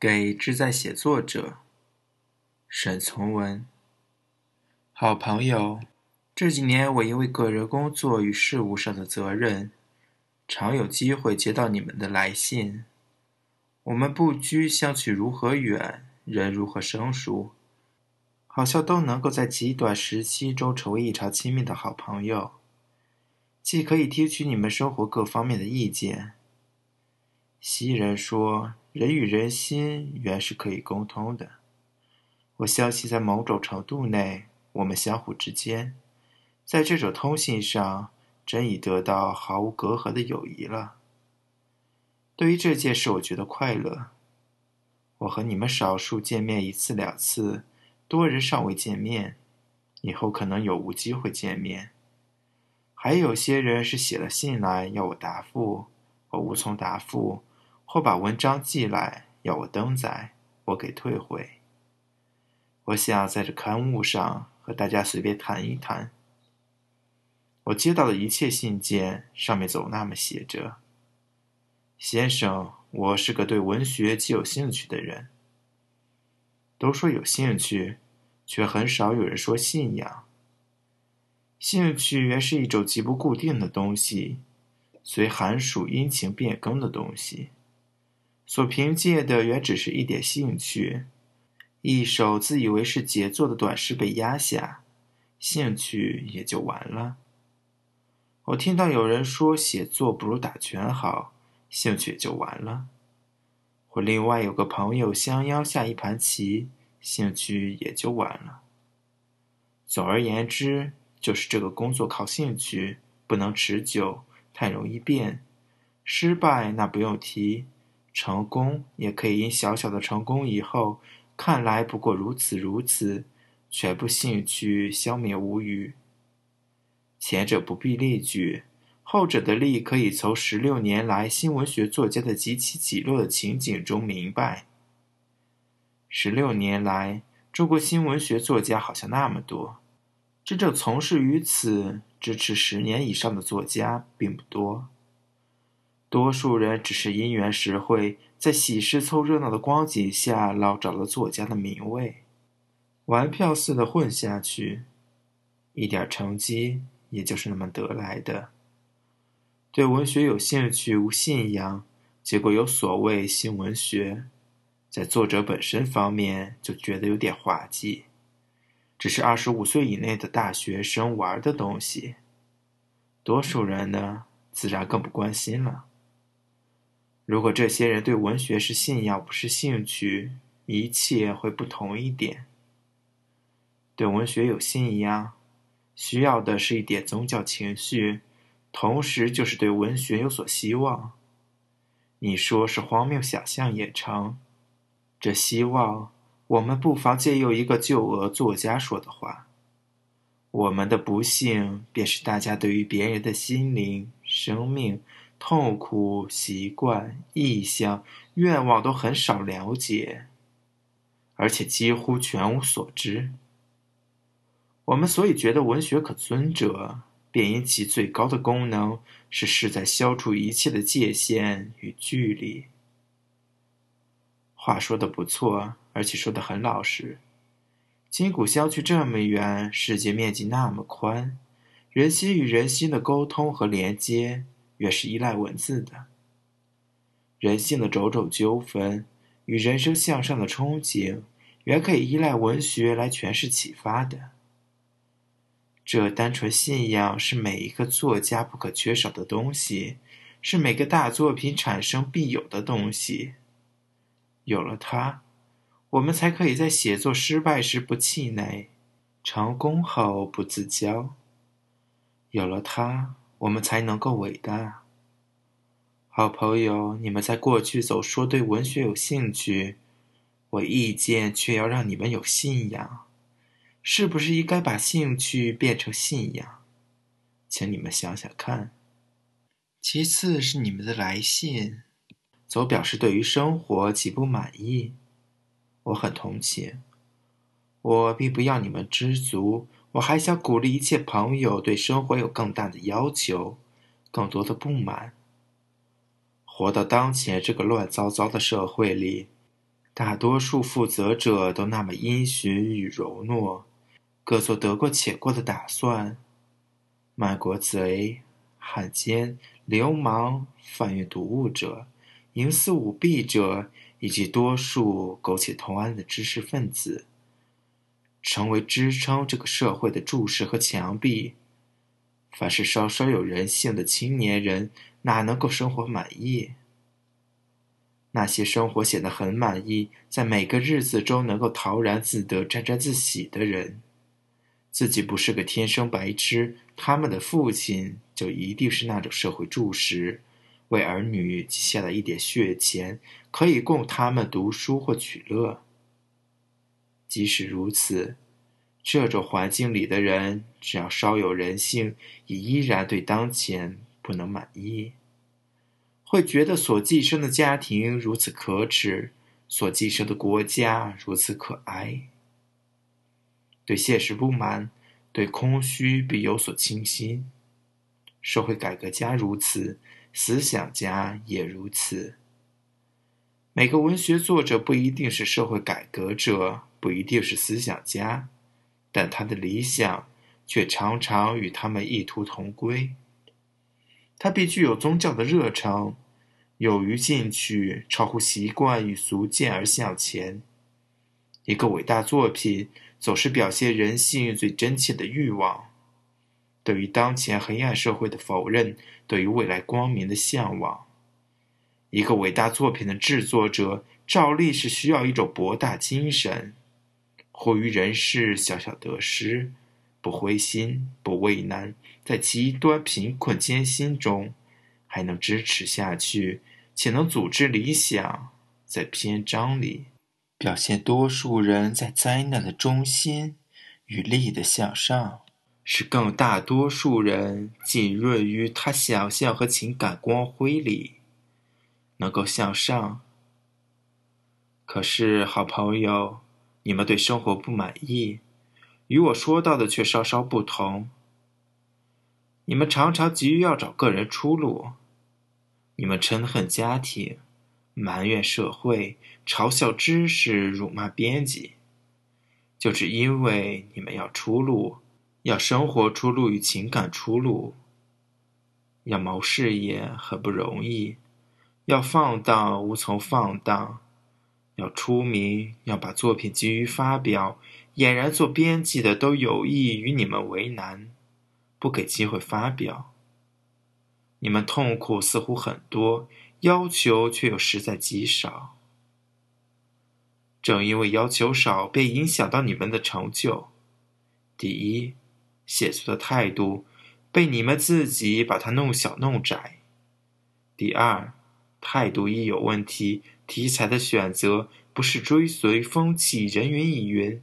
给志在写作者沈从文。好朋友，这几年我因为个人工作与事务上的责任，常有机会接到你们的来信。我们不拘相去如何远，人如何生疏，好像都能够在极短时期中成为异常亲密的好朋友，既可以听取你们生活各方面的意见。昔人说。人与人心原是可以沟通的。我相信，在某种程度内，我们相互之间，在这种通信上，真已得到毫无隔阂的友谊了。对于这件事，我觉得快乐。我和你们少数见面一次两次，多人尚未见面，以后可能有无机会见面。还有些人是写了信来要我答复，我无从答复。或把文章寄来要我登载，我给退回。我想在这刊物上和大家随便谈一谈。我接到的一切信件上面总那么写着：“先生，我是个对文学极有兴趣的人。”都说有兴趣，却很少有人说信仰。兴趣原是一种极不固定的东西，随寒暑阴晴变更的东西。所凭借的原只是一点兴趣，一首自以为是杰作的短诗被压下，兴趣也就完了。我听到有人说写作不如打拳好，兴趣也就完了。或另外有个朋友相邀下一盘棋，兴趣也就完了。总而言之，就是这个工作靠兴趣，不能持久，太容易变，失败那不用提。成功也可以因小小的成功以后，看来不过如此如此，全部兴趣消灭无余。前者不必例举，后者的例可以从十六年来新文学作家的极起起落的情景中明白。十六年来，中国新文学作家好像那么多，真正从事于此、支持十年以上的作家并不多。多数人只是因缘实会，在喜事凑热闹的光景下捞着了作家的名位，玩票似的混下去，一点成绩也就是那么得来的。对文学有兴趣无信仰，结果有所谓新文学，在作者本身方面就觉得有点滑稽，只是二十五岁以内的大学生玩的东西。多数人呢，自然更不关心了。如果这些人对文学是信仰，不是兴趣，一切会不同一点。对文学有信仰，需要的是一点宗教情绪，同时就是对文学有所希望。你说是荒谬想象也成。这希望，我们不妨借用一个旧俄作家说的话：我们的不幸，便是大家对于别人的心灵、生命。痛苦、习惯、意向、愿望都很少了解，而且几乎全无所知。我们所以觉得文学可尊者，便因其最高的功能是是在消除一切的界限与距离。话说的不错，而且说的很老实。筋骨相距这么远，世界面积那么宽，人心与人心的沟通和连接。越是依赖文字的，人性的种种纠纷与人生向上的憧憬，原可以依赖文学来诠释启发的。这单纯信仰是每一个作家不可缺少的东西，是每个大作品产生必有的东西。有了它，我们才可以在写作失败时不气馁，成功后不自骄。有了它。我们才能够伟大。好朋友，你们在过去总说对文学有兴趣，我意见却要让你们有信仰，是不是应该把兴趣变成信仰？请你们想想看。其次是你们的来信，总表示对于生活极不满意，我很同情。我并不要你们知足。我还想鼓励一切朋友对生活有更大的要求，更多的不满。活到当前这个乱糟糟的社会里，大多数负责者都那么阴循与柔懦，各做得过且过的打算。卖国贼、汉奸、流氓、贩运毒物者、营私舞弊者，以及多数苟且偷安的知识分子，成为支撑这个社会的柱石和墙壁。凡是稍稍有人性的青年人，哪能够生活满意？那些生活显得很满意，在每个日子中能够陶然自得、沾沾自喜的人，自己不是个天生白痴，他们的父亲就一定是那种社会柱石，为儿女积下了一点血钱，可以供他们读书或取乐。即使如此，这种环境里的人，只要稍有人性，也依然对当前不能满意。会觉得所寄生的家庭如此可耻，所寄生的国家如此可哀。对现实不满，对空虚必有所倾心。社会改革家如此，思想家也如此。每个文学作者不一定是社会改革者，不一定是思想家，但他的理想却常常与他们异途同归。他必具有宗教的热诚，勇于进取，超乎习惯与俗见而向前。一个伟大作品总是表现人性最真切的欲望，对于当前黑暗社会的否认，对于未来光明的向往。一个伟大作品的制作者，照例是需要一种博大精神，活于人世小小得失。不灰心，不畏难，在极端贫困艰辛中，还能支持下去，且能组织理想，在篇章里表现多数人在灾难的中心与力的向上，使更大多数人浸润于他想象和情感光辉里，能够向上。可是，好朋友，你们对生活不满意。与我说到的却稍稍不同。你们常常急于要找个人出路，你们嗔恨家庭，埋怨社会，嘲笑知识，辱骂编辑，就只因为你们要出路，要生活出路与情感出路，要谋事业很不容易，要放荡无从放荡，要出名，要把作品急于发表。俨然做编辑的都有意与你们为难，不给机会发表。你们痛苦似乎很多，要求却又实在极少。正因为要求少，便影响到你们的成就。第一，写作的态度被你们自己把它弄小弄窄；第二，态度一有问题，题材的选择不是追随风气，人云亦云。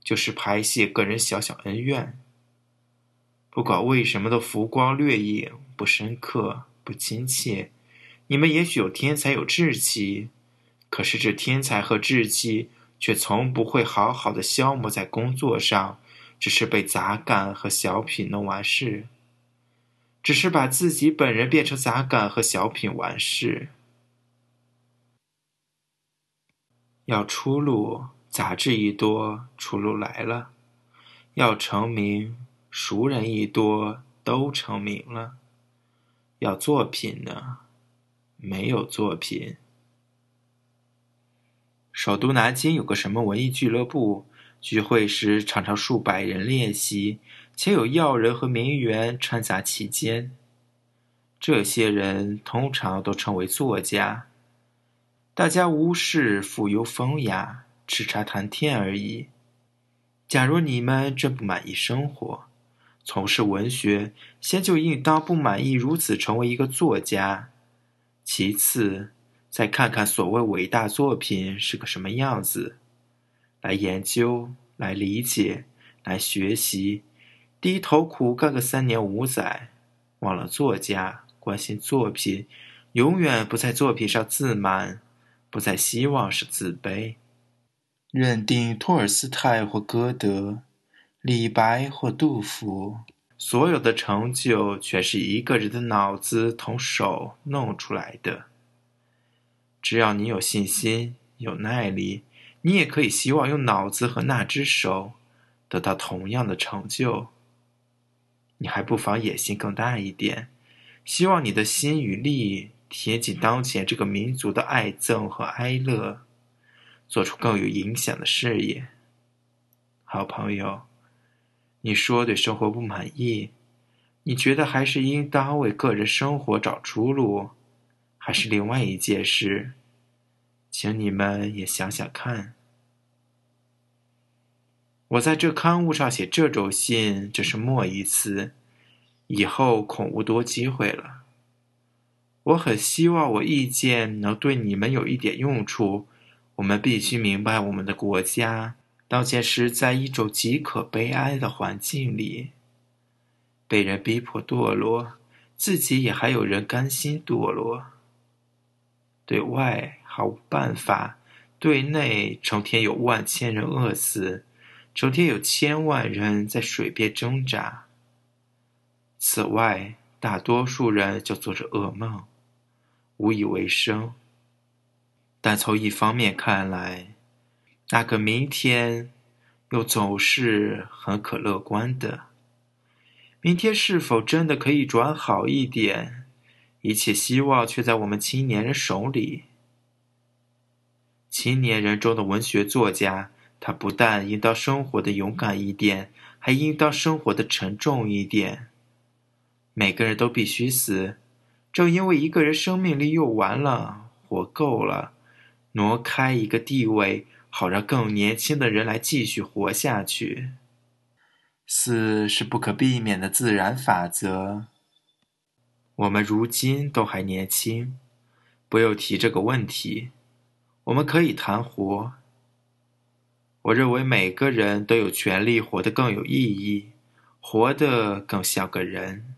就是排泄个人小小恩怨，不管为什么的浮光掠影，不深刻，不亲切。你们也许有天才，有志气，可是这天才和志气却从不会好好的消磨在工作上，只是被杂感和小品弄完事，只是把自己本人变成杂感和小品完事。要出路。杂志一多，出路来了；要成名，熟人一多，都成名了。要作品呢，没有作品。首都南京有个什么文艺俱乐部，聚会时常常数百人练习，且有要人和名媛掺杂其间。这些人通常都称为作家，大家无事，富有风雅。吃茶谈天而已。假如你们真不满意生活，从事文学，先就应当不满意如此成为一个作家。其次，再看看所谓伟大作品是个什么样子，来研究，来理解，来学习，低头苦干个三年五载，忘了作家，关心作品，永远不在作品上自满，不再希望是自卑。认定托尔斯泰或歌德，李白或杜甫，所有的成就全是一个人的脑子同手弄出来的。只要你有信心，有耐力，你也可以希望用脑子和那只手得到同样的成就。你还不妨野心更大一点，希望你的心与力贴近当前这个民族的爱憎和哀乐，做出更有影响的事业。好朋友，你说对生活不满意，你觉得还是应当为个人生活找出路，还是另外一件事？请你们也想想看。我在这刊物上写这种信，这是末一次，以后恐无多机会了。我很希望我意见能对你们有一点用处。我们必须明白，我们的国家。当前是在一种极可悲哀的环境里，被人逼迫堕落，自己也还有人甘心堕落。对外毫无办法，对内成天有万千人饿死，成天有千万人在水边挣扎。此外，大多数人就做着噩梦，无以为生。但从一方面看来，那个明天，又总是很可乐观的。明天是否真的可以转好一点？一切希望却在我们青年人手里。青年人中的文学作家，他不但应当生活的勇敢一点，还应当生活的沉重一点。每个人都必须死，正因为一个人生命力用完了，活够了，挪开一个地位。好让更年轻的人来继续活下去。死是不可避免的自然法则。我们如今都还年轻，不用提这个问题。我们可以谈活。我认为每个人都有权利活得更有意义，活得更像个人。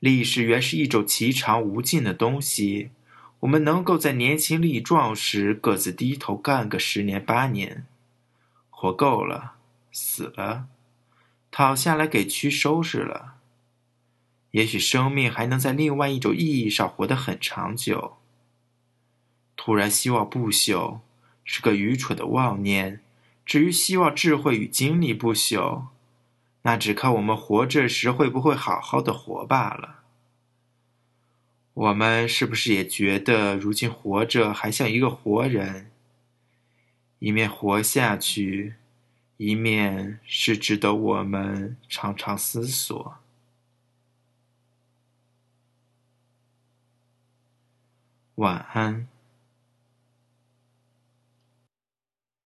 历史原是一种奇长无尽的东西。我们能够在年轻力壮时各自低头干个十年八年，活够了，死了，躺下来给蛆收拾了。也许生命还能在另外一种意义上活得很长久。突然希望不朽，是个愚蠢的妄念。至于希望智慧与精力不朽，那只看我们活着时会不会好好的活罢了。我们是不是也觉得，如今活着还像一个活人？一面活下去，一面是值得我们常常思索。晚安。